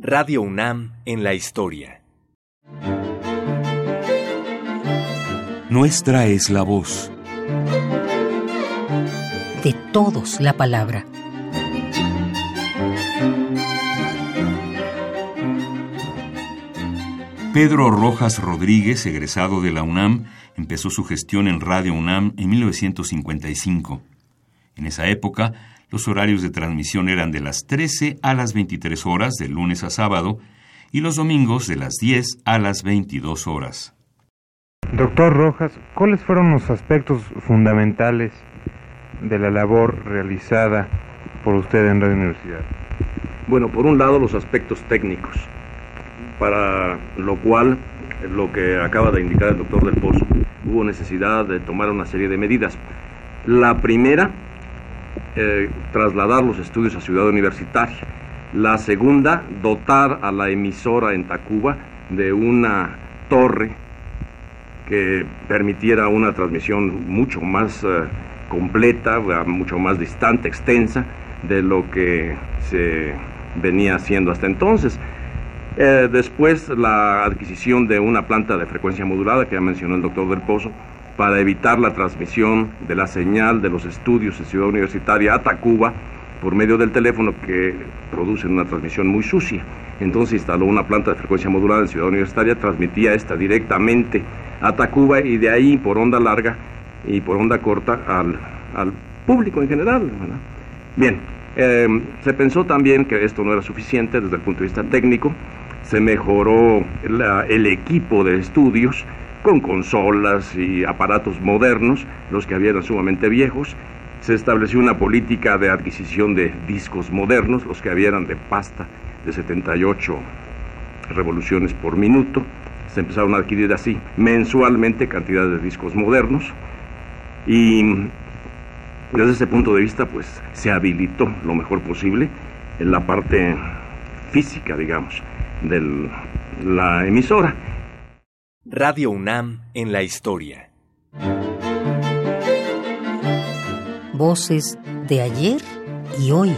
Radio UNAM en la historia. Nuestra es la voz. De todos la palabra. Pedro Rojas Rodríguez, egresado de la UNAM, empezó su gestión en Radio UNAM en 1955. En esa época, los horarios de transmisión eran de las 13 a las 23 horas de lunes a sábado y los domingos de las 10 a las 22 horas. Doctor Rojas, ¿cuáles fueron los aspectos fundamentales de la labor realizada por usted en Radio Universidad? Bueno, por un lado los aspectos técnicos, para lo cual, lo que acaba de indicar el doctor del Pozo, hubo necesidad de tomar una serie de medidas. La primera eh, trasladar los estudios a Ciudad Universitaria. La segunda, dotar a la emisora en Tacuba de una torre que permitiera una transmisión mucho más eh, completa, mucho más distante, extensa de lo que se venía haciendo hasta entonces. Eh, después la adquisición de una planta de frecuencia modulada que ya mencionó el doctor Del Pozo, para evitar la transmisión de la señal de los estudios en Ciudad Universitaria a Tacuba por medio del teléfono que producen una transmisión muy sucia. Entonces instaló una planta de frecuencia modulada en Ciudad Universitaria, transmitía esta directamente a Tacuba y de ahí por onda larga y por onda corta al, público en general. Bien, em, se pensó también que esto no era suficiente desde el punto de vista técnico, se mejoró el equipo de estudios, con consolas y aparatos modernos, los que habían sumamente viejos. Se estableció una política de adquisición de discos modernos, los que habían de pasta de 78 revoluciones por minuto. Se empezaron a adquirir así mensualmente cantidades de discos modernos y desde ese punto de vista pues se habilitó lo mejor posible en la parte física, digamos, de la emisora. Radio UNAM en la historia. Voces de ayer y hoy.